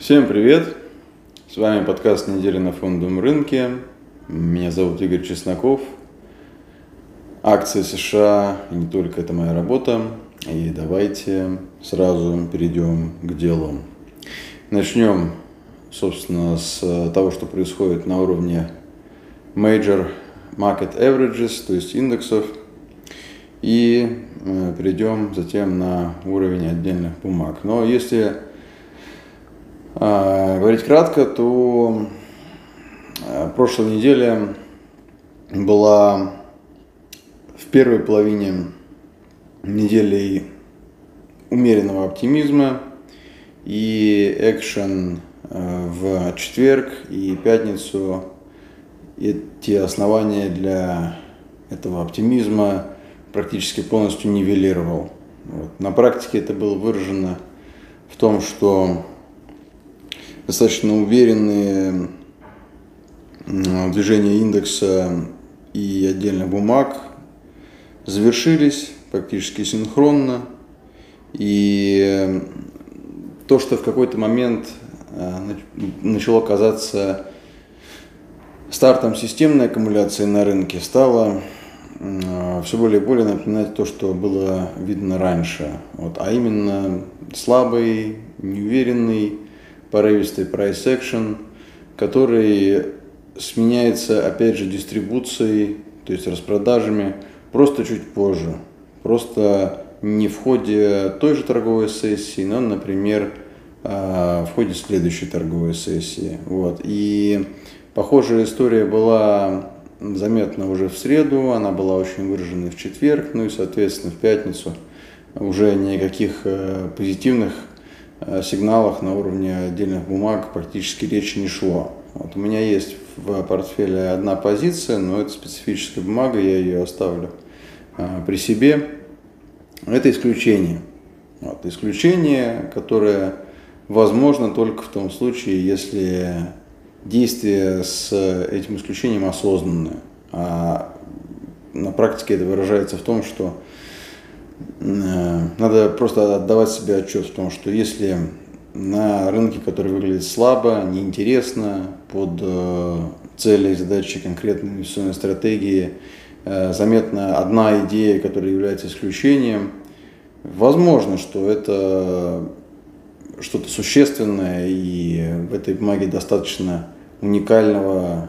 Всем привет! С вами подкаст «Неделя на фондовом рынке». Меня зовут Игорь Чесноков. Акции США, и не только это моя работа. И давайте сразу перейдем к делу. Начнем, собственно, с того, что происходит на уровне Major Market Averages, то есть индексов. И э, перейдем затем на уровень отдельных бумаг. Но если говорить кратко, то э, прошлой неделе была в первой половине недели умеренного оптимизма и экшен э, в четверг и пятницу эти основания для этого оптимизма практически полностью нивелировал. Вот. На практике это было выражено в том, что достаточно уверенные движения индекса и отдельных бумаг завершились практически синхронно. И то, что в какой-то момент э, начало казаться стартом системной аккумуляции на рынке, стало э, все более и более напоминать то, что было видно раньше. Вот, а именно слабый, неуверенный, порывистый price action, который сменяется, опять же, дистрибуцией, то есть распродажами, просто чуть позже. Просто не в ходе той же торговой сессии, но, например, а, в ходе следующей торговой сессии. Вот. И похожая история была заметна уже в среду, она была очень выражена в четверг, ну и, соответственно, в пятницу уже никаких э, позитивных сигналах на уровне отдельных бумаг практически речи не шло. Вот у меня есть в портфеле одна позиция, но это специфическая бумага, я ее оставлю э, при себе. Это исключение. Вот, исключение, которое возможно только в том случае, если действие с этим исключением осознанное. А на практике это выражается в том, что Э, надо просто отдавать себе отчет в том, что если на рынке, который выглядит слабо, неинтересно, под э, цели задачи конкретной инвестиционной стратегии, э, заметна одна идея, которая является исключением, возможно, что это что-то существенное, и в этой бумаге достаточно уникального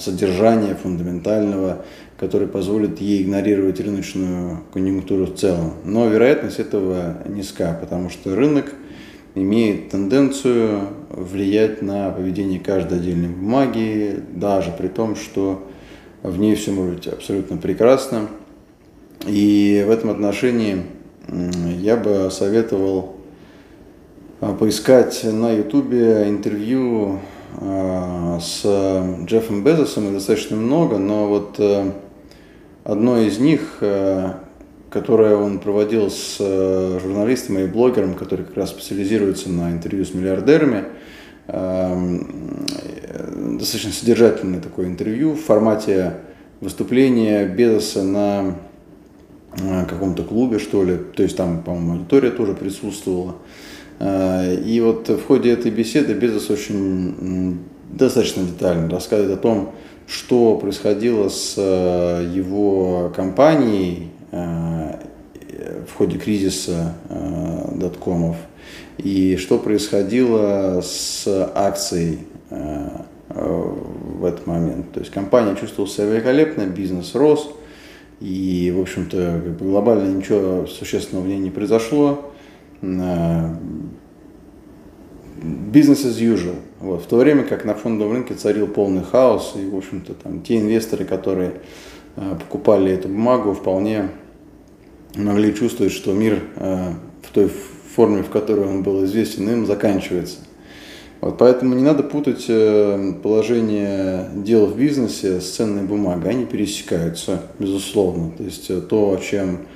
содержания, фундаментального, который позволит ей игнорировать рыночную конъюнктуру в целом. Но вероятность этого низка, потому что рынок имеет тенденцию влиять на поведение каждой отдельной бумаги, даже при том, что в ней все может быть абсолютно прекрасно. И в этом отношении я бы советовал а, поискать на ютубе интервью с Джеффом Безосом, и достаточно много, но вот э, Одно из них, э, которое он проводил с э, журналистом и блогером, который как раз специализируется на интервью с миллиардерами, достаточно содержательное такое интервью в формате выступления Безоса на э, каком-то клубе, что ли, то есть там, по-моему, аудитория тоже присутствовала. И вот в ходе этой беседы Безос очень достаточно детально рассказывает о том, что происходило с э, его компанией э, в ходе кризиса э, доткомов и что происходило с акцией в этот момент. То есть компания чувствовала себя великолепно, бизнес рос, и, в общем-то, глобально ничего существенного в ней не произошло. Business as usual. Вот. В то время как на фондовом рынке царил полный хаос, и, в общем-то, там, те инвесторы, которые э, покупали эту бумагу, вполне могли чувствовать, что мир э, в той форме, в которой он был известен им, заканчивается. Вот, поэтому не надо путать э, положение дел в бизнесе с ценной бумагой. Они пересекаются, безусловно. То есть то, чем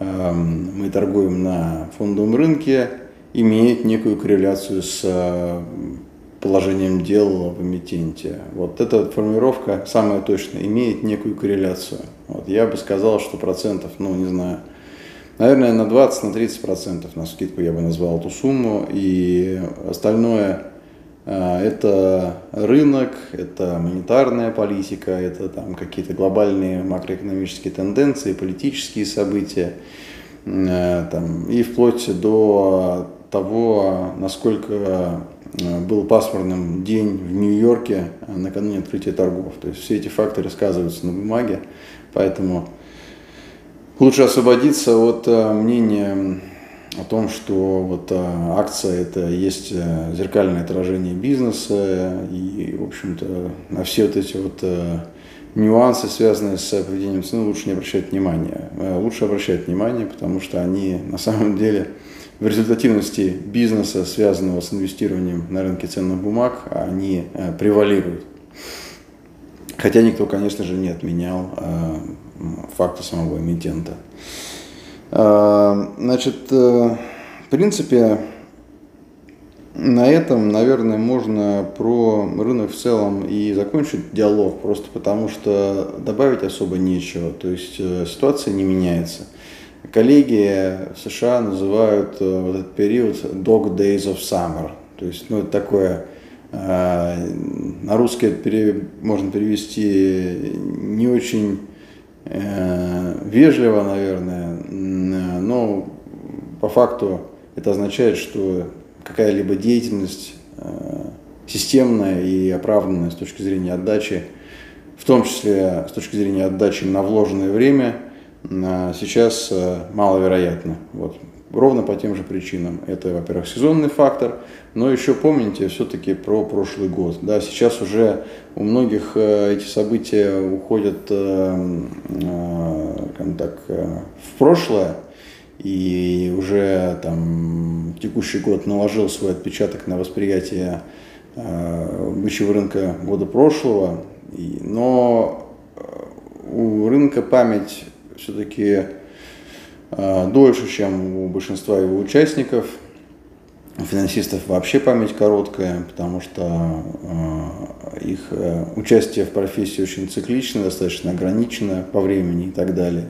мы торгуем на фондовом рынке, имеет некую корреляцию с э, положением дел в эмитенте. Вот эта формулировка самая точная, имеет некую корреляцию. Вот я бы сказал, что процентов, ну не знаю, наверное, на 20-30% на скидку я бы назвал эту сумму. И остальное это рынок, это монетарная политика, это там какие-то глобальные макроэкономические тенденции, политические события, там, и вплоть до того, насколько был пасмурным день в Нью-Йорке накануне открытия торгов. То есть все эти факторы сказываются на бумаге, поэтому лучше освободиться от мнения о том, что вот а, акция это есть э, зеркальное отражение бизнеса и, в общем-то, на все вот эти вот э, нюансы, связанные с поведением цены, лучше не обращать внимания. Э, лучше обращать внимание, потому что они на самом деле в результативности бизнеса, связанного с инвестированием на рынке ценных бумаг, они превалируют. Хотя никто, конечно же, не отменял факта самого эмитента. А, значит, э, в принципе, на этом, наверное, можно про рынок в целом и закончить диалог, просто потому что добавить особо нечего. То есть э, ситуация не меняется. Коллеги в США называют э, вот этот период Dog Days of Summer. То есть, ну, это такое, на русский это можно перевести не очень вежливо, наверное, но по факту это означает, что какая-либо деятельность э, системная и оправданная с точки зрения отдачи, в том числе с точки зрения отдачи на вложенное время, сейчас э, маловероятно. Вот. Ровно по тем же причинам. Это, во-первых, сезонный фактор, но еще помните все-таки про прошлый год. Да, сейчас уже у многих э, эти события уходят так, в прошлое, и уже там текущий год наложил свой отпечаток на восприятие э, бычьего рынка года прошлого, но э, у рынка память все-таки э, дольше, чем у большинства его участников. У финансистов вообще память короткая, потому что э, их э, участие в профессии очень циклично, достаточно ограничено по времени и так далее.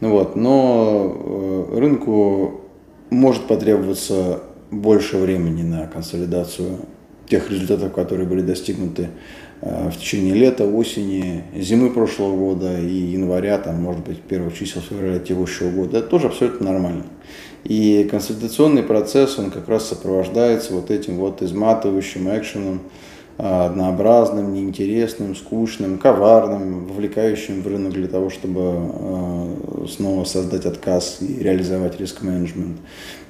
Ну вот, но э, рынку может потребоваться больше времени на консолидацию тех результатов, которые были достигнуты э, в течение лета, осени, зимы прошлого года и января, там, может быть, первых чисел февраля текущего года. Это тоже абсолютно нормально. И консолидационный процесс, он как раз сопровождается вот этим вот изматывающим экшеном, а, однообразным, неинтересным, скучным, коварным, вовлекающим в рынок для того, чтобы а, снова создать отказ и реализовать риск-менеджмент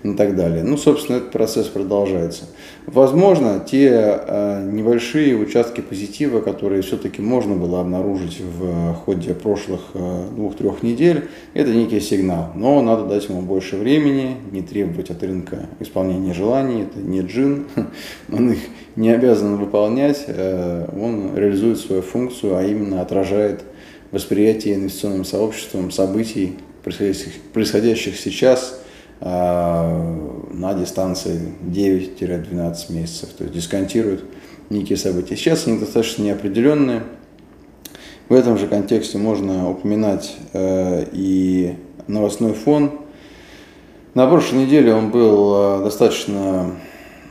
и так далее. Ну, собственно, этот процесс продолжается. Возможно, те э, небольшие участки позитива, которые все-таки можно было обнаружить в ходе прошлых э, двух-трех недель, это некий сигнал. Но надо дать ему больше времени, не требовать от рынка исполнения желаний. Это не джин, он их не обязан выполнять, э, он реализует свою функцию, а именно отражает восприятие инвестиционным сообществом событий, происходящих, сейчас – на дистанции 9-12 месяцев, то есть дисконтируют некие события. Сейчас они достаточно неопределенные. В этом же контексте можно упоминать э, и новостной фон. На прошлой неделе он был э, достаточно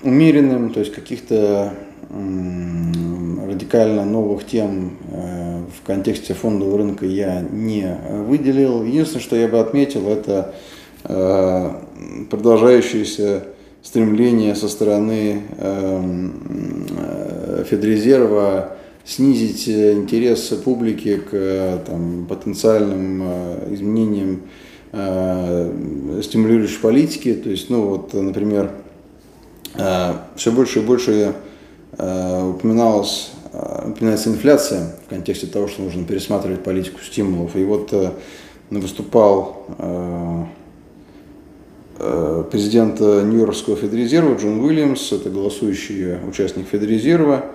умеренным, то есть каких-то радикально новых тем э, в контексте фондового рынка я не выделил. Единственное, что я бы отметил, это Э, продолжающееся стремление со стороны эм, э, Федрезерва снизить интерес публики к там, потенциальным э, изменениям стимулирующей политики. То есть, ну вот, например, все больше и больше упоминалось, упоминается инфляция в контексте того, что нужно пересматривать политику стимулов. И вот выступал Э, президента Нью-Йоркского Федрезерва Джон Уильямс, это голосующий участник Федрезерва,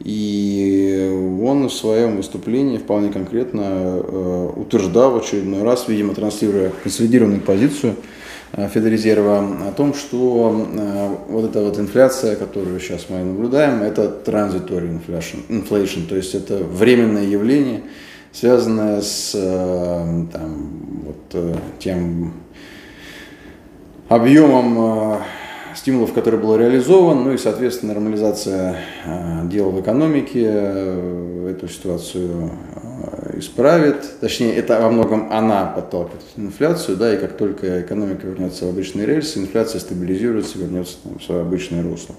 и он в своем выступлении вполне конкретно э, утверждал в очередной раз, видимо, транслируя консолидированную позицию э, Федрезерва о том, что вот эта вот инфляция, которую сейчас мы наблюдаем, это transitory inflation, inflation то есть это временное явление, связанное с там, вот, тем объемом стимулов, который был реализован, ну и, соответственно, нормализация дел в экономике эту ситуацию исправит. Точнее, это во многом она подталкивает инфляцию, да, и как только экономика вернется в обычные рельсы, инфляция стабилизируется, вернется там, в свое обычное русло.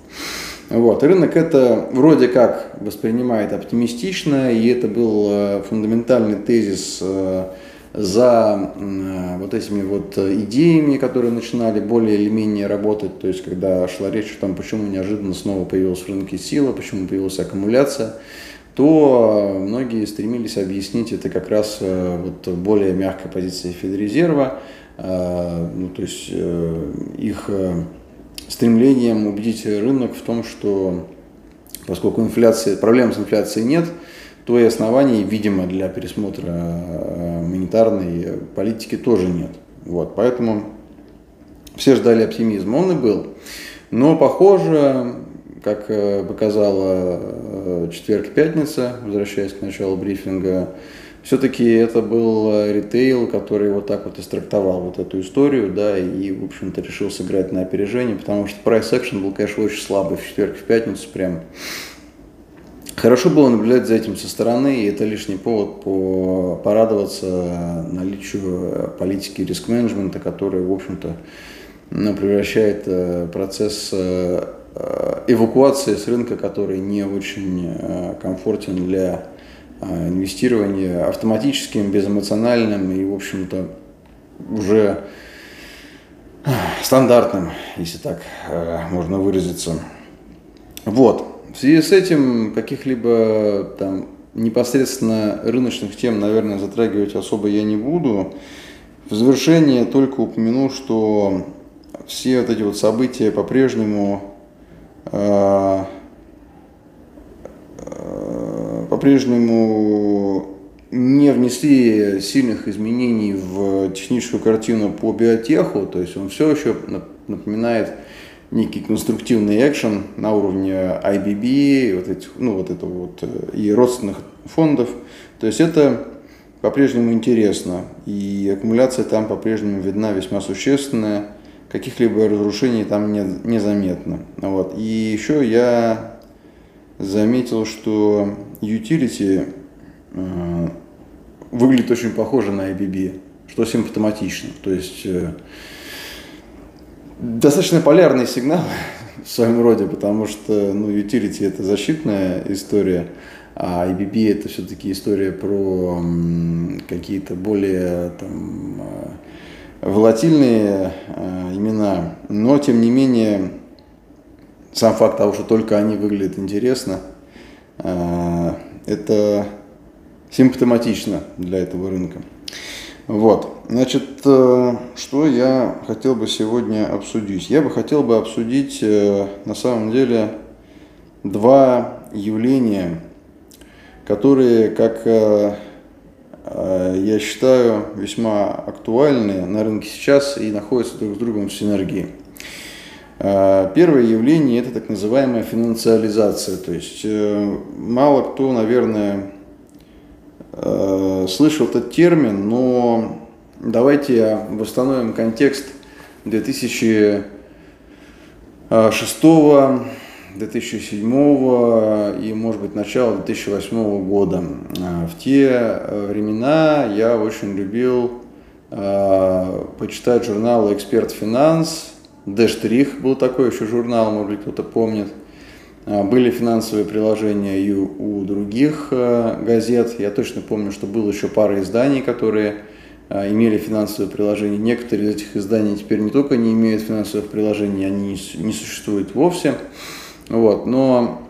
Вот. И рынок это вроде как воспринимает оптимистично, и это был э, фундаментальный тезис э, за э, вот этими вот идеями, которые начинали более или менее работать, то есть когда шла речь о том, почему неожиданно снова появилась в рынке сила, почему появилась аккумуляция, то многие стремились объяснить это как раз вот более мягкой позицией Федрезерва, ну, то есть их стремлением убедить рынок в том, что поскольку инфляции, проблем с инфляцией нет, то и оснований, видимо, для пересмотра э, монетарной политики тоже нет. Вот, поэтому все ждали оптимизма, он и был. Но, похоже, как э, показала э, четверг-пятница, возвращаясь к началу брифинга, все-таки это был ритейл, который вот так вот истрактовал вот эту историю, да, и, в общем-то, решил сыграть на опережение, потому что прайс экшен был, конечно, очень слабый в четверг, в пятницу прям. Хорошо было наблюдать за этим со стороны, и это лишний повод по, порадоваться наличию политики риск-менеджмента, которая, в общем-то, ну, превращает э, процесс э, эвакуации с рынка, который не очень комфортен для инвестирование автоматическим, безэмоциональным и, в общем-то, уже стандартным, если так можно выразиться. Вот. В связи с этим каких-либо там непосредственно рыночных тем, наверное, затрагивать особо я не буду. В завершение только упомяну, что все вот эти вот события по-прежнему э, по-прежнему не внесли сильных изменений в техническую картину по биотеху, то есть он все еще напоминает некий конструктивный экшен на уровне IBB, вот этих, ну, вот это вот, э, и родственных фондов. То есть это по-прежнему интересно, и аккумуляция там по-прежнему видна весьма существенная, каких-либо разрушений там не, незаметно. Вот. И еще я заметил, что utility э, выглядит очень похоже на IBB, что симптоматично. То есть э, достаточно полярный сигнал в своем роде, потому что ну, utility это защитная история, а IBB это все-таки история про какие-то более там, э, волатильные имена. Но тем не менее сам факт того, что только они выглядят интересно, э, это симптоматично для этого рынка. Вот, значит, э, что я хотел бы сегодня обсудить? Я бы хотел бы обсудить э, на самом деле два явления, которые, как я считаю, весьма актуальны на рынке сейчас и находятся друг с другом в синергии. Первое явление – это так называемая финансиализация. То есть э, мало кто, наверное, э, слышал этот термин, но давайте восстановим контекст 2006 2007 и, может быть, начала 2008 года. А, в те э, времена я очень любил почитать журнал «Эксперт Финанс», Д-штрих был такой еще журнал, может быть, кто-то помнит. А, были финансовые приложения и у других э, газет. Я точно помню, что было еще пара изданий, которые а, имели финансовые приложения. Некоторые из этих изданий теперь не только не имеют финансовых приложений, они не существуют вовсе. Вот. Но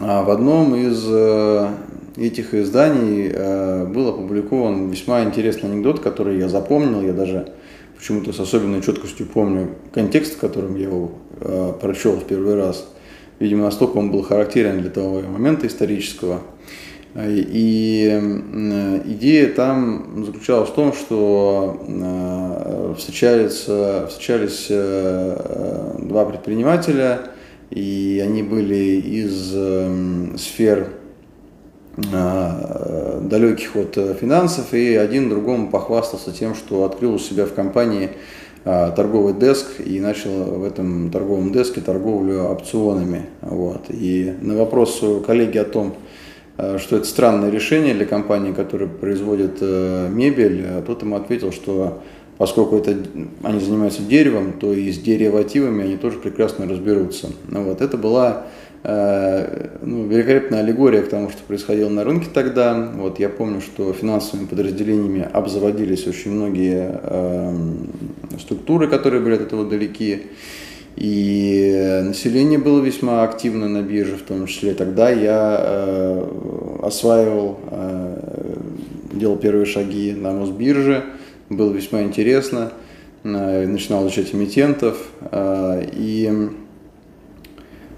а, в одном из э, этих изданий э, был опубликован весьма интересный анекдот, который я запомнил. Я даже почему-то с особенной четкостью помню контекст, в котором я его прочел в первый раз. Видимо, настолько он был характерен для того момента исторического. И э, идея там заключалась в том, что э, встречались, встречались э, два предпринимателя, и они были из сфер далеких от финансов, и один другому похвастался тем, что открыл у себя в компании торговый деск и начал в этом торговом деске торговлю опционами. Вот. И на вопрос коллеги о том, что это странное решение для компании, которая производит мебель, тот ему ответил, что поскольку это, они занимаются деревом, то и с деривативами они тоже прекрасно разберутся. Ну, вот, это была э, ну, великолепная аллегория к тому, что происходило на рынке тогда. Вот, я помню, что финансовыми подразделениями обзаводились очень многие э, структуры, которые были от этого далеки. И население было весьма активно на бирже, в том числе. Тогда я э, осваивал, э, делал первые шаги на Мосбирже было весьма интересно. Э, начинал изучать эмитентов. Э, и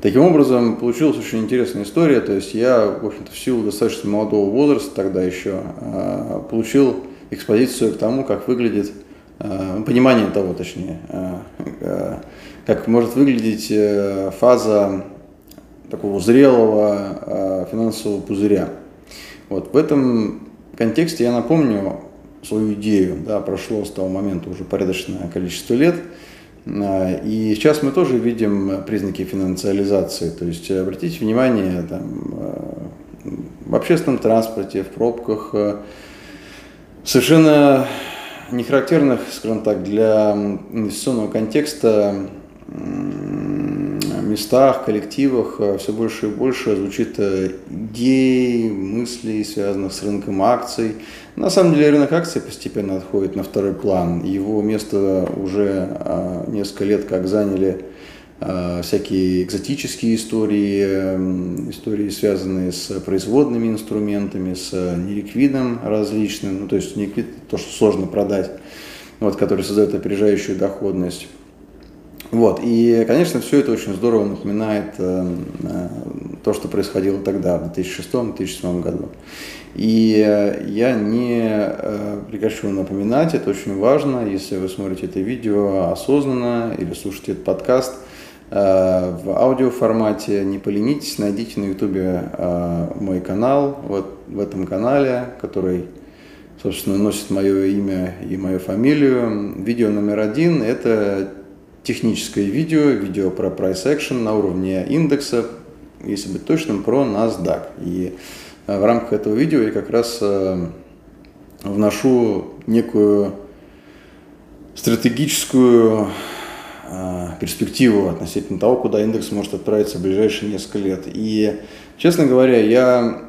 таким образом получилась очень интересная история. То есть я, в общем-то, в силу достаточно молодого возраста тогда еще э, получил экспозицию к тому, как выглядит, понимание того, точнее, как может выглядеть фаза такого зрелого финансового пузыря. Вот в этом контексте я напомню свою идею. Да, прошло с того момента уже порядочное количество лет. А, и сейчас мы тоже видим признаки финансиализации. То есть обратите внимание, там, а, в общественном транспорте, в пробках, совершенно не характерных, скажем так, для инвестиционного контекста местах, коллективах э, все больше и больше звучит э, идей, мыслей, связанных с рынком акций. На самом деле рынок акций постепенно отходит на второй план. Его место уже э, несколько лет как заняли всякие экзотические истории, эм, истории, связанные с производными инструментами, с неликвидом различным, ну, то есть неликвид – то, что сложно продать, вот, который создает опережающую доходность. Вот. И, конечно, все это очень здорово напоминает э, э, то, что происходило тогда, в 2006-2007 году. И э, я не э, прекращу напоминать, это очень важно, если вы смотрите это видео осознанно или слушаете этот подкаст э, в аудиоформате, не поленитесь, найдите на ютубе э, мой канал, вот в этом канале, который собственно, носит мое имя и мою фамилию. Видео номер один – это техническое видео, видео про price action на уровне индекса, если быть точным, про NASDAQ. И э, в рамках этого видео я как раз э, вношу некую стратегическую э, перспективу относительно того, куда индекс может отправиться в ближайшие несколько лет. И, честно говоря, я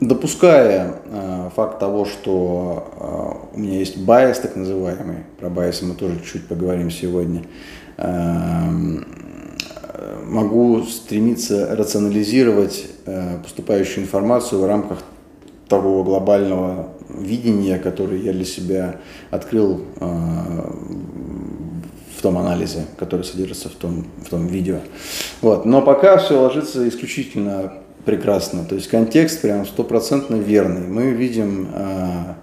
допуская э, факт того, что э, у меня есть bias так называемый, про bias ы мы тоже чуть поговорим сегодня, э, могу стремиться рационализировать э, поступающую информацию в рамках того глобального видения, которое я для себя открыл в том анализе, который содержится в том, в том видео. Вот. Но пока все ложится исключительно прекрасно. То есть контекст прям стопроцентно верный. Мы видим, а,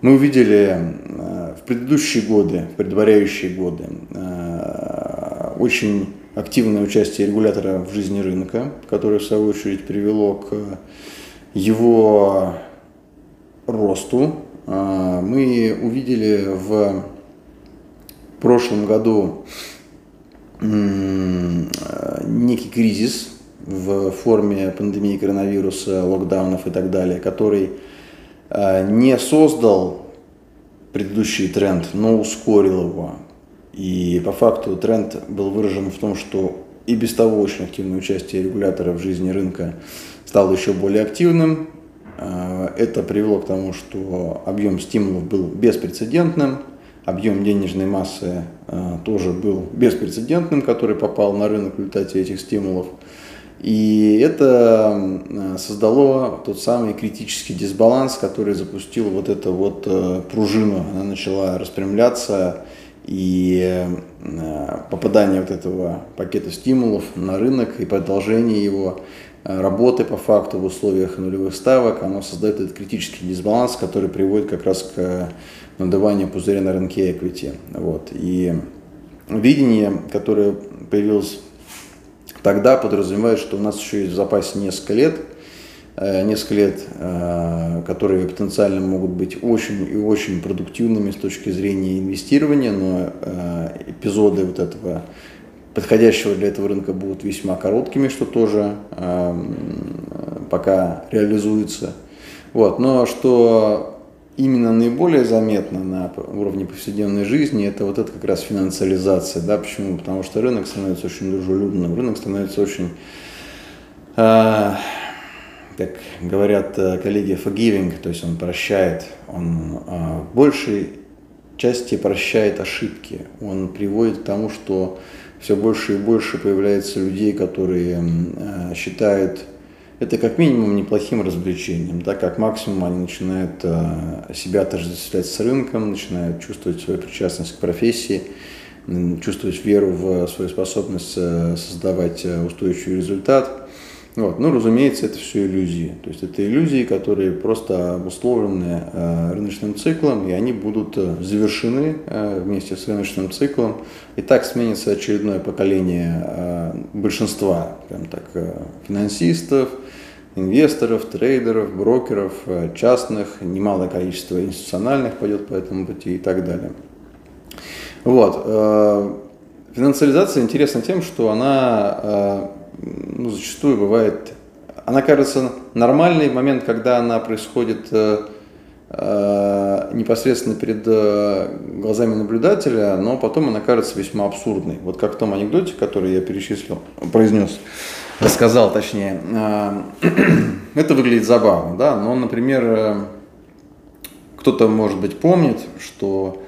мы увидели а, в предыдущие годы, в предваряющие годы, а, очень активное участие регулятора в жизни рынка, которое в свою очередь привело к его росту. Мы увидели в прошлом году некий кризис в форме пандемии коронавируса, локдаунов и так далее, который э, не создал предыдущий тренд, но ускорил его. И по факту тренд был выражен в том, что и без того очень активное участие регулятора в жизни рынка стало еще более активным. Э, это привело к тому, что объем стимулов был беспрецедентным, объем денежной массы э, тоже был беспрецедентным, который попал на рынок в результате этих стимулов. И это создало тот самый критический дисбаланс, который запустил вот эту вот э, пружину. Она начала распрямляться, и э, попадание вот этого пакета стимулов на рынок и продолжение его э, работы по факту в условиях нулевых ставок, оно создает этот критический дисбаланс, который приводит как раз к надуванию пузыря на рынке equity. Вот. И видение, которое появилось тогда подразумевает, что у нас еще есть в запасе несколько лет несколько лет, которые потенциально могут быть очень и очень продуктивными с точки зрения инвестирования, но эпизоды вот этого подходящего для этого рынка будут весьма короткими, что тоже пока реализуется. Вот. Но что именно наиболее заметно на уровне повседневной жизни, это вот это как раз финансализация. Да? Почему? Потому что рынок становится очень дружелюбным, рынок становится очень, э, как говорят э, коллеги, forgiving, то есть он прощает, он э, в большей части прощает ошибки, он приводит к тому, что все больше и больше появляется людей, которые э, считают это как минимум неплохим развлечением, да, как максимум они начинают э, себя отождествлять с рынком, начинают чувствовать свою причастность к профессии, чувствовать веру в свою способность э, создавать э, устойчивый результат. Вот. Ну, разумеется, это все иллюзии. То есть это иллюзии, которые просто обусловлены э, рыночным циклом, и они будут э, завершены э, вместе с рыночным циклом. И так сменится очередное поколение э, большинства прям так, финансистов, инвесторов, трейдеров, брокеров, э, частных, немалое количество институциональных пойдет по этому пути и так далее. Вот. Э, финансализация интересна тем, что она э, ну, зачастую бывает, она кажется нормальный момент, когда она происходит непосредственно перед глазами наблюдателя, но потом она кажется весьма абсурдной. Вот как в том анекдоте, который я перечислил, произнес, рассказал точнее. Э, это выглядит забавно, да, но, например, э, кто-то, может быть, помнит, что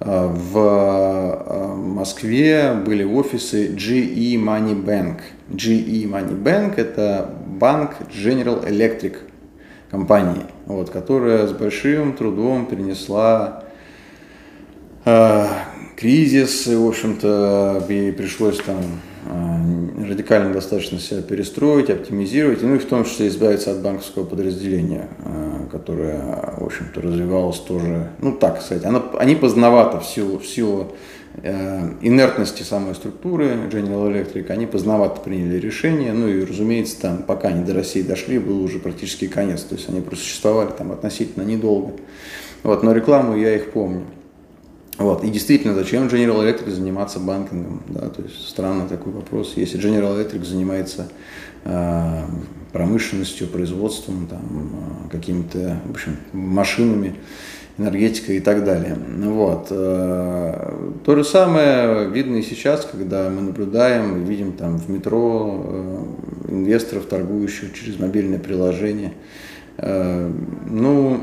э, в Москве были офисы GE Money Bank – GE Money Bank – это банк General Electric компании, вот, которая с большим трудом перенесла э, кризис, и, в общем-то, ей пришлось там радикально достаточно себя перестроить, оптимизировать, ну и в том числе избавиться от банковского подразделения, э, которое, в общем-то, развивалось тоже, ну так сказать, оно, они поздновато в силу, в силу Э, инертности самой структуры General Electric, они поздновато приняли решение, ну и, разумеется, там, пока они до России дошли, был уже практически конец, то есть они просто существовали там относительно недолго. Вот, но рекламу я их помню. Вот, и действительно, зачем General Electric заниматься банкингом? Да, то есть странный такой вопрос. Если General Electric занимается э, промышленностью, производством, там, э, какими-то, в общем, машинами, энергетика и так далее. Вот. Э, то же самое видно и сейчас, когда мы наблюдаем, видим там в метро э, инвесторов, торгующих через мобильное приложение. Э, ну,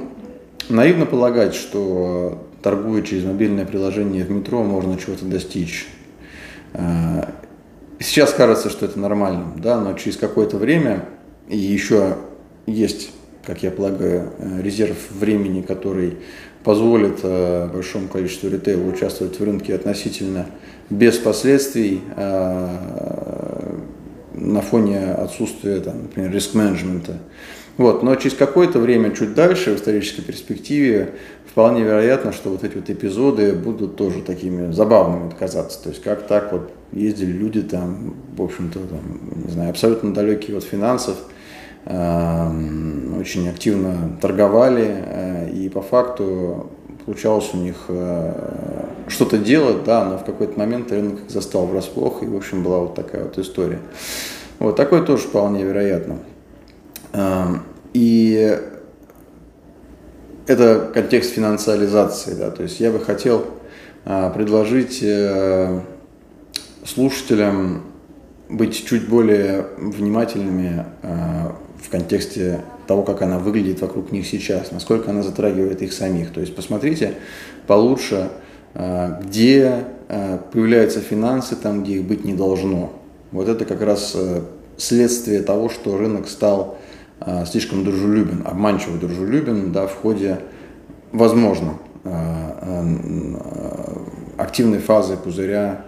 наивно полагать, что торгуя через мобильное приложение в метро, можно чего-то достичь. Сейчас кажется, что это нормально, да, но через какое-то время, и еще есть как я полагаю, резерв времени, который позволит э, большому количеству ритейла участвовать в рынке относительно без последствий э, на фоне отсутствия, там, например, риск-менеджмента. Вот. Но через какое-то время, чуть дальше, в исторической перспективе, вполне вероятно, что вот эти вот эпизоды будут тоже такими забавными казаться. То есть как так вот ездили люди там, в общем-то, там, не знаю, абсолютно далекие от финансов, очень активно торговали, э, и по факту получалось у них э, что-то делать, да, но в какой-то момент рынок застал врасплох, и, в общем, была вот такая вот история. Вот такое тоже вполне вероятно. Эм, и это контекст финансализации, да, то есть я бы хотел э, предложить слушателям быть чуть более внимательными в контексте того, как она выглядит вокруг них сейчас, насколько она затрагивает их самих. То есть посмотрите получше, э, где э, появляются финансы там, где их быть не должно. Вот это как раз э, следствие того, что рынок стал слишком дружелюбен, обманчиво дружелюбен да, в ходе, возможно, активной фазы пузыря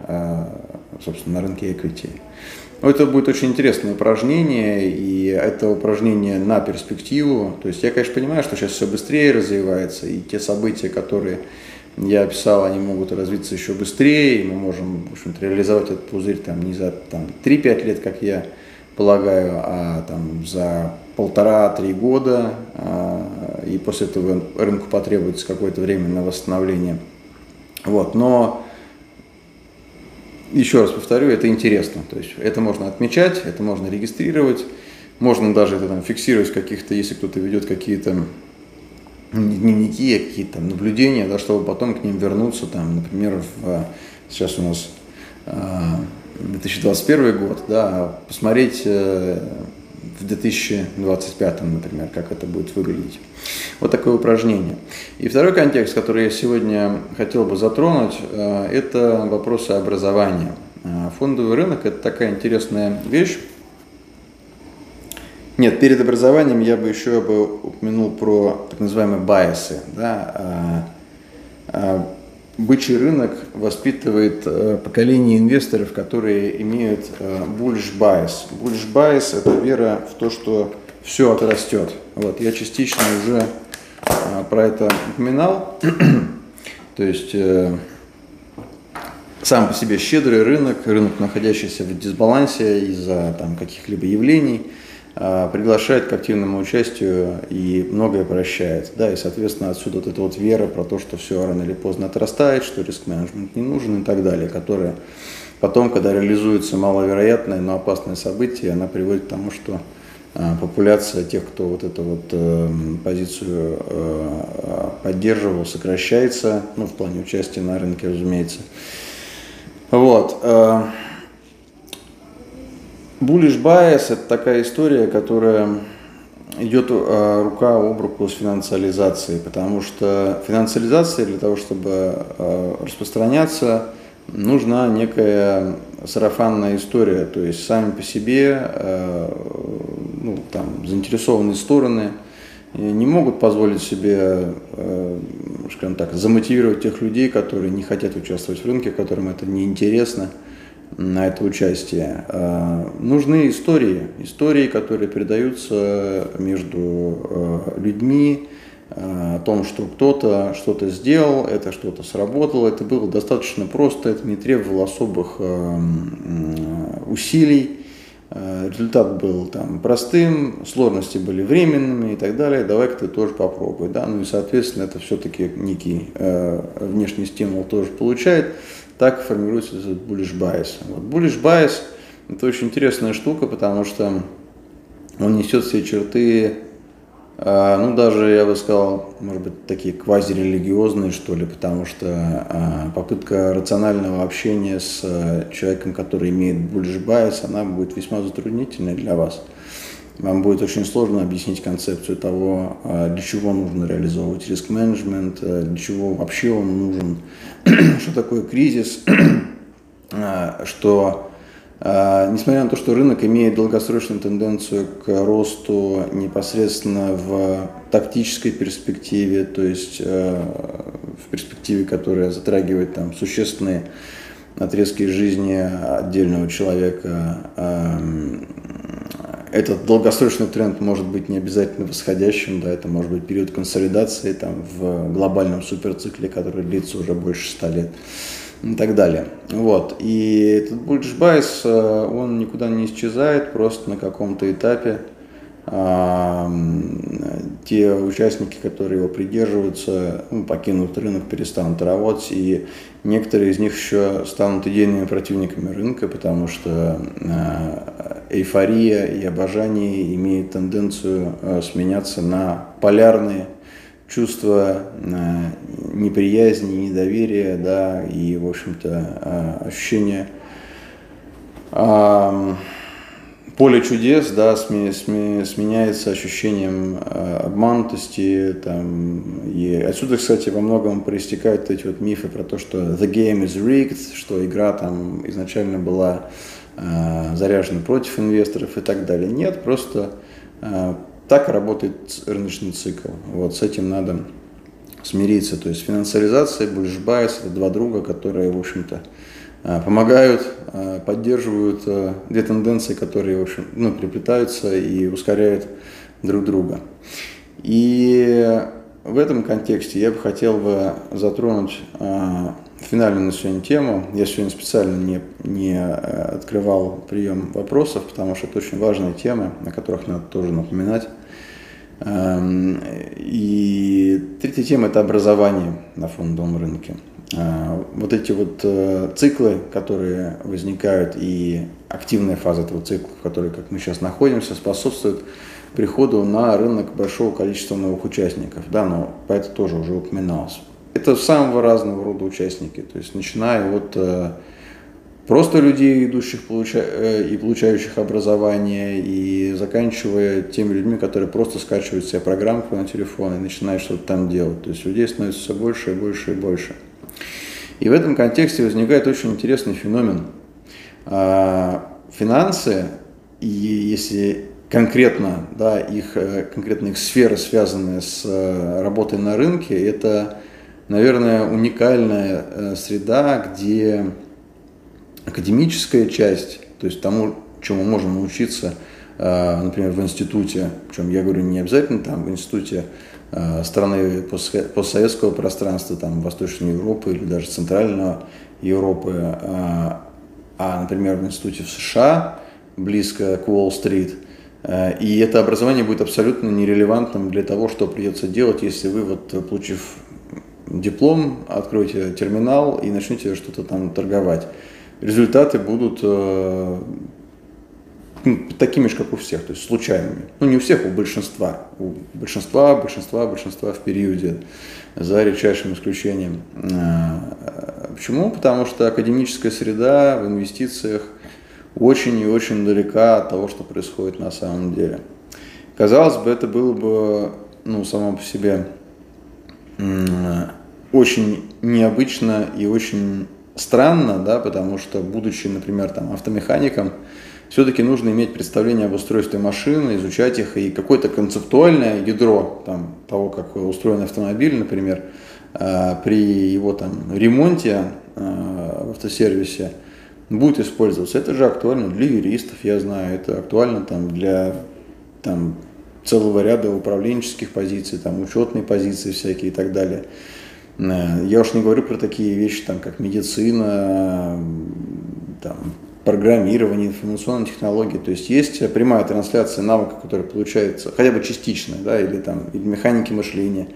собственно, на рынке equity. Это будет очень интересное упражнение, и это упражнение на перспективу. То есть я, конечно, понимаю, что сейчас все быстрее развивается, и те события, которые я описал, они могут развиться еще быстрее, и мы можем, в общем реализовать этот пузырь там, не за там, 3-5 лет, как я полагаю, а там за полтора-три года, а, и после этого рынку потребуется какое-то время на восстановление. Вот, но еще раз повторю, это интересно. То есть это можно отмечать, это можно регистрировать, можно даже это там, фиксировать каких-то, если кто-то ведет какие-то дневники, какие-то наблюдения, да, чтобы потом к ним вернуться, там, например, в, сейчас у нас 2021 а, год, да, посмотреть э, в 2025, например, как это будет выглядеть. Вот такое упражнение. И второй контекст, который я сегодня хотел бы затронуть, э, это вопросы образования. Э, фондовый рынок – это такая интересная вещь. Нет, перед образованием я бы еще бы упомянул про так называемые байсы. Да? Бычий рынок воспитывает э, поколение инвесторов, которые имеют э, bullish bias. Bullish bias – это вера в то, что все отрастет. Вот, я частично уже э, про это упоминал. то есть сам по себе щедрый рынок, рынок, находящийся в дисбалансе из-за там, каких-либо явлений – приглашает к активному участию и многое прощает. Да, и, соответственно, отсюда вот эта вот вера про то, что все рано или поздно отрастает, что риск-менеджмент не нужен и так далее, которая потом, когда реализуется маловероятное, но опасное событие, она приводит к тому, что а, популяция тех, кто вот эту вот э, позицию э, поддерживал, сокращается, ну, в плане участия на рынке, разумеется. Вот. Bullish bias – это такая история, которая идет э, рука об руку с финансализацией, потому что финансализация для того, чтобы э, распространяться, нужна некая сарафанная история, то есть сами по себе э, ну, там, заинтересованные стороны не могут позволить себе, скажем так, замотивировать тех людей, которые не хотят участвовать в рынке, которым это неинтересно. интересно на это участие. А, нужны истории, истории, которые передаются между а, людьми, а, о том, что кто-то что-то сделал, это что-то сработало, это было достаточно просто, это не требовало особых усилий, результат был там простым, сложности были временными и так далее, давай-ка ты тоже попробуй, да, ну и соответственно это все-таки некий внешний стимул тоже получает, так формируется этот bullish bias. Вот bullish bias – это очень интересная штука, потому что он несет все черты, а, ну, даже, я бы сказал, может быть, такие квазирелигиозные, что ли, потому что а, попытка рационального общения с а, человеком, который имеет bullish bias, она будет весьма затруднительной для вас вам будет очень сложно объяснить концепцию того, а, для чего нужно реализовывать риск-менеджмент, а, для чего вообще он нужен, что такое кризис, а, что несмотря на то, что рынок имеет долгосрочную тенденцию к росту непосредственно в тактической перспективе, то есть в перспективе, которая затрагивает там существенные отрезки жизни отдельного человека, этот долгосрочный тренд может быть не обязательно восходящим, да, это может быть период консолидации там, в глобальном суперцикле, который длится уже больше ста лет и так далее. Вот. И этот bullish bias, э, он никуда не исчезает, просто на каком-то этапе те участники, которые его придерживаются, ну, покинут рынок, перестанут работать, и некоторые из них еще станут идейными противниками рынка, потому что а, эйфория и обожание имеют тенденцию а, сменяться на полярные чувства а, неприязни, недоверия, да, и, в общем-то, ощущения поле чудес, да, сме, сме, сменяется ощущением э, обманутости, там, и отсюда, кстати, во многом проистекают эти вот мифы про то, что the game is rigged, что игра там изначально была э, заряжена против инвесторов и так далее. Нет, просто э, так работает рыночный цикл. Вот с этим надо смириться. То есть финансализация, bullish bias – это два друга, которые, в общем-то, помогают, э, поддерживают э, две тенденции, которые в общем, ну, переплетаются и ускоряют друг друга. И в этом контексте я бы хотел бы затронуть финальную на сегодня тему. Я сегодня специально не, не э, открывал прием вопросов, потому что это очень важные темы, о которых надо тоже напоминать. Эм, и третья тема – это образование на фондовом рынке. Э, вот эти вот э, циклы, которые возникают, и активная фаза этого цикла, в которой, как мы сейчас находимся, способствует приходу на рынок большого количества новых участников. Да, но по это тоже уже упоминалось. Это самого разного рода участники, то есть начиная от э, просто людей, идущих. Э, и получающих образование, и заканчивая теми людьми, которые просто скачивают себе программку на телефон и начинают что-то там делать. То есть людей становится все больше и больше и больше. И в этом контексте возникает очень интересный феномен. А, финансы, и если конкретно, да, их, э, конкретно их сферы, связанные с работой на рынке, это наверное, уникальная э, среда, где академическая часть, то есть тому, чему можно научиться, э, например, в институте, причем я говорю не обязательно там в институте э, страны постсоветского пространства, там Восточной Европы или даже Центрального Европы, а, а, например, в институте в США, близко к Уолл-стрит, и это образование будет абсолютно нерелевантным для того, что придется делать, если вы, вот, получив диплом, откройте терминал и начните что-то там торговать. Результаты будут э, такими же, как у всех, то есть случайными. Ну, не у всех, у большинства. У большинства, большинства, большинства в периоде, за редчайшим исключением. Э, почему? Потому что академическая среда в инвестициях очень и очень далека от того, что происходит на самом деле. Казалось бы, это было бы ну, само по себе очень необычно и очень странно, да, потому что, будучи, например, там, автомехаником, все-таки нужно иметь представление об устройстве машины, изучать их, и какое-то концептуальное ядро там, того, как устроен автомобиль, например, э, при его там, ремонте э, в автосервисе будет использоваться. Это же актуально для юристов, я знаю, это актуально там, для там, целого ряда управленческих позиций, там, учетные позиции всякие и так далее. Э, я уж не говорю про такие вещи, там, как медицина, там, программирование, информационные технологии. То есть есть прямая трансляция навыка, который получается хотя бы частично, да, или, там, или механики мышления,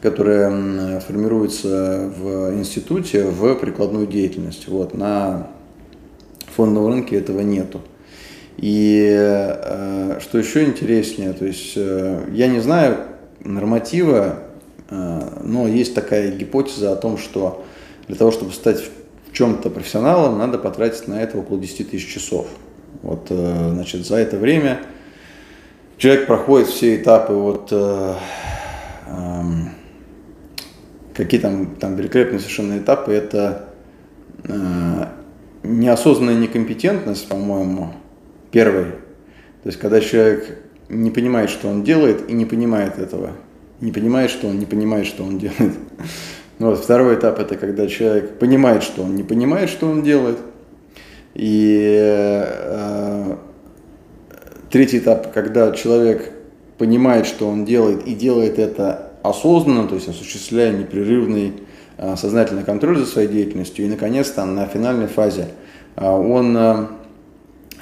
которая формируется в институте в прикладную деятельность. Вот, на фондовом рынке этого нету. И э, что еще интереснее, то есть э, я не знаю норматива Э, но есть такая гипотеза о том, что для того, чтобы стать в чем-то профессионалом, надо потратить на это около 10 тысяч часов. Вот, э, значит, за это время человек проходит все этапы вот э, э, какие там, там великолепные совершенно этапы, это э, неосознанная некомпетентность, по-моему, первый. То есть, когда человек не понимает, что он делает, и не понимает этого не понимает, что он не понимает, что он делает. Вот, второй этап – это когда человек понимает, что он не понимает, что он делает. И э, третий этап, когда человек понимает, что он делает, и делает это осознанно, то есть осуществляя непрерывный э, сознательный контроль за своей деятельностью. И, наконец-то, на финальной фазе э, он э,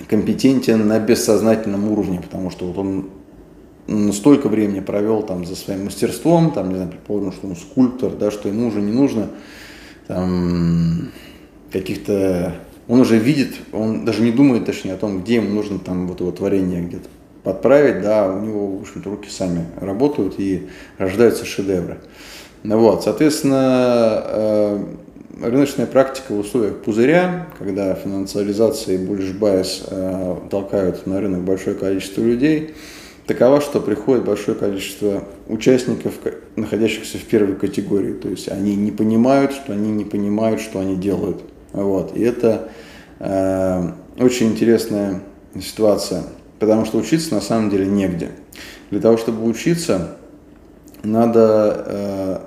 компетентен на бессознательном уровне, потому что вот он столько времени провел там за своим мастерством, там, не знаю, предположим, что он скульптор, да, что ему уже не нужно там каких-то... Он уже видит, он даже не думает, точнее, о том, где ему нужно там вот его творение где-то подправить, да, у него, в общем-то, руки сами работают и рождаются шедевры. Ну вот, соответственно, э, рыночная практика в условиях пузыря, когда финансализация и bullish bias э, толкают на рынок большое количество людей, такова, что приходит большое количество участников, находящихся в первой категории. То есть они не понимают, что они не понимают, что они делают. Вот. И это э, очень интересная ситуация, потому что учиться на самом деле негде. Для того, чтобы учиться, надо, э,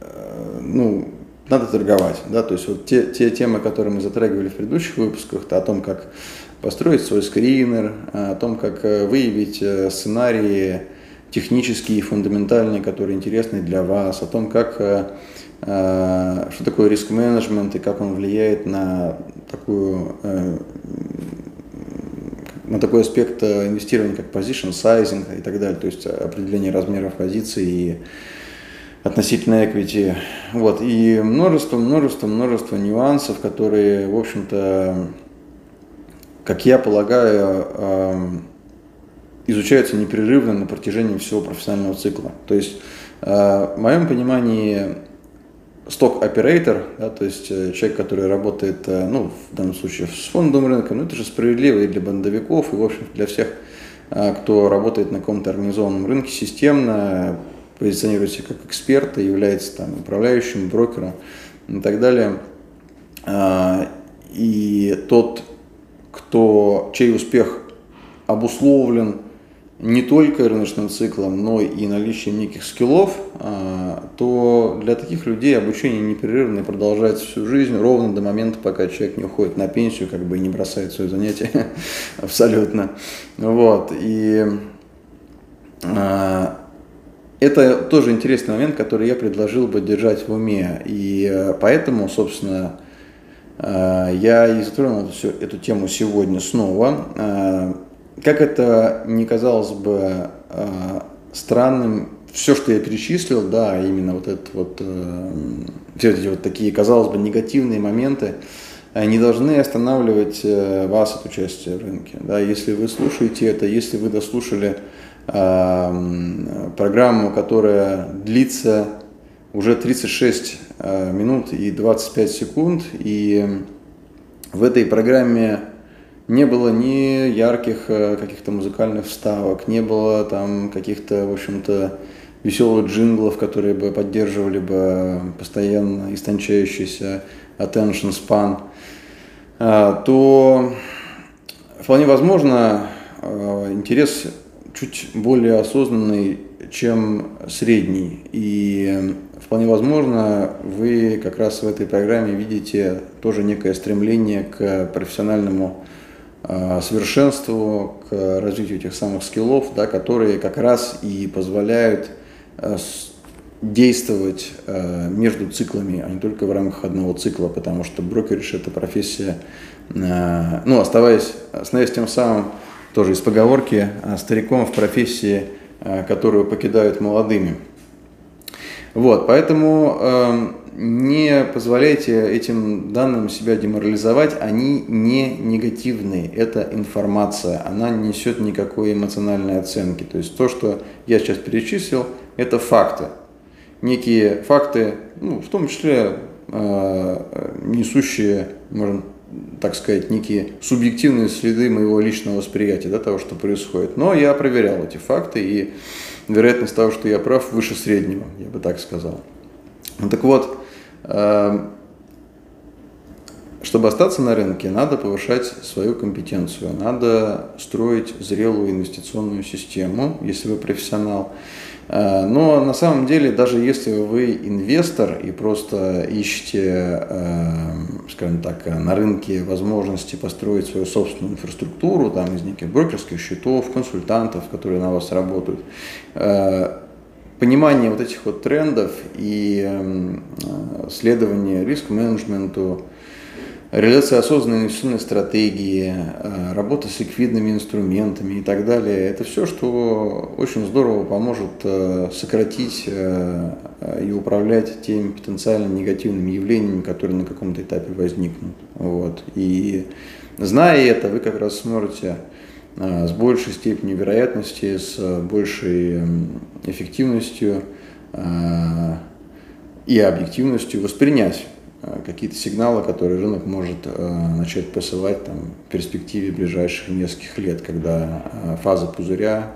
э, ну, надо торговать. Да? То есть вот те, те темы, которые мы затрагивали в предыдущих выпусках, то о том, как построить свой скринер, о том, как э, выявить э, сценарии технические и фундаментальные, которые интересны для вас, о том, как э, что такое риск-менеджмент и как он влияет на такую на такой аспект инвестирования, как position sizing и так далее, то есть определение размеров позиций и относительно equity. Вот. И множество, множество, множество нюансов, которые, в общем-то, как я полагаю, эм, изучаются непрерывно на протяжении всего профессионального цикла. То есть, э, в моем понимании, сток-оператор, да, то есть э, человек, который работает, э, ну, в данном случае с фондовым рынком, ну, это же справедливо и для бандовиков, и, в общем, для всех, кто работает на каком-то организованном рынке системно, позиционирует себя как эксперта, является там управляющим, брокером и так далее. И тот, кто, чей успех обусловлен не только рыночным циклом, но и наличием неких скиллов, а, то для таких людей обучение непрерывно продолжается всю жизнь, ровно до момента, пока человек не уходит на пенсию, как бы и не бросает свое занятие абсолютно. Вот. И а, это тоже интересный момент, который я предложил бы держать в уме. И э, поэтому, собственно, я и затронул всю эту тему сегодня снова. Э, как это не казалось бы странным, все, что я перечислил, да, именно вот это вот, все эти вот такие, казалось бы, негативные моменты, не должны останавливать вас от участия в рынке. Да, если вы слушаете это, если вы дослушали программу, которая длится уже 36 э, минут и 25 секунд. И в этой программе не было ни ярких э, каких-то музыкальных вставок, не было там каких-то, в общем-то, веселых джинглов, которые бы поддерживали бы постоянно истончающийся attention span, а, то вполне возможно э, интерес чуть более осознанный, чем средний. И вполне возможно, вы как раз в этой программе видите тоже некое стремление к профессиональному а, совершенству, к развитию этих самых скиллов, да, которые как раз и позволяют а, действовать а, между циклами, а не только в рамках одного цикла, потому что брокериш это профессия, ну, оставаясь, становясь тем самым тоже из поговорки стариком в профессии, которую покидают молодыми. Вот, поэтому э, не позволяйте этим данным себя деморализовать, они не негативные, это информация, она не несет никакой эмоциональной оценки. То есть то, что я сейчас перечислил, это факты. Некие факты, ну, в том числе э, несущие, можно так сказать, некие субъективные следы моего личного восприятия да, того, что происходит. Но я проверял эти факты, и вероятность того, что я прав, выше среднего, я бы так сказал. Ну, так вот, э, чтобы остаться на рынке, надо повышать свою компетенцию, надо строить зрелую инвестиционную систему, если вы профессионал. Э, но на самом деле, даже если вы инвестор и просто ищете, э, скажем так, на рынке возможности построить свою собственную инфраструктуру, там из неких брокерских счетов, консультантов, которые на вас работают, э, понимание вот этих вот трендов и следование риск-менеджменту, реализация осознанной инвестиционной стратегии, э, работа с ликвидными инструментами и так далее. Это все, что очень здорово поможет э, сократить э, и управлять теми потенциально негативными явлениями, которые на каком-то этапе возникнут. Вот. И зная это, вы как раз сможете с большей степенью вероятности, с большей эффективностью и объективностью воспринять какие-то сигналы, которые рынок может э, начать посылать там, в перспективе ближайших нескольких лет, когда э, фаза пузыря,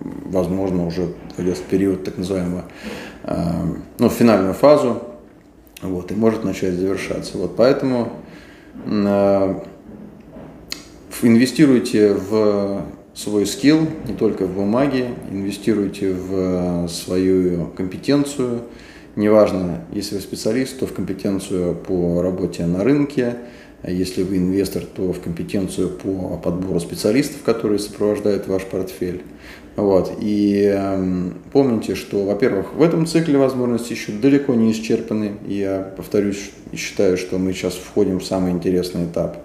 возможно, уже войдет в период так называемого, ну, в финальную фазу, вот, и может начать завершаться. Вот, поэтому инвестируйте в свой скилл, не только в бумаге, инвестируйте в свою компетенцию, Неважно, если вы специалист, то в компетенцию по работе на рынке, Если вы инвестор, то в компетенцию по подбору специалистов, которые сопровождают ваш портфель. Вот. И э, помните, что, во-первых, в этом цикле возможности еще далеко не исчерпаны. Я повторюсь и считаю, что мы сейчас входим в самый интересный этап.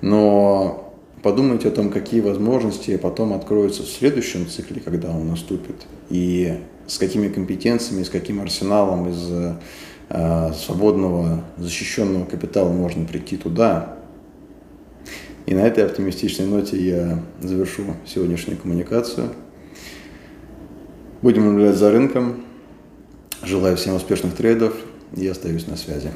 Но подумайте о том, какие возможности потом откроются в следующем цикле, когда он наступит. И с какими компетенциями, с каким арсеналом из э, свободного, защищенного капитала можно прийти туда. И на этой оптимистичной ноте я завершу сегодняшнюю коммуникацию. Будем наблюдать за рынком. Желаю всем успешных трейдов и остаюсь на связи.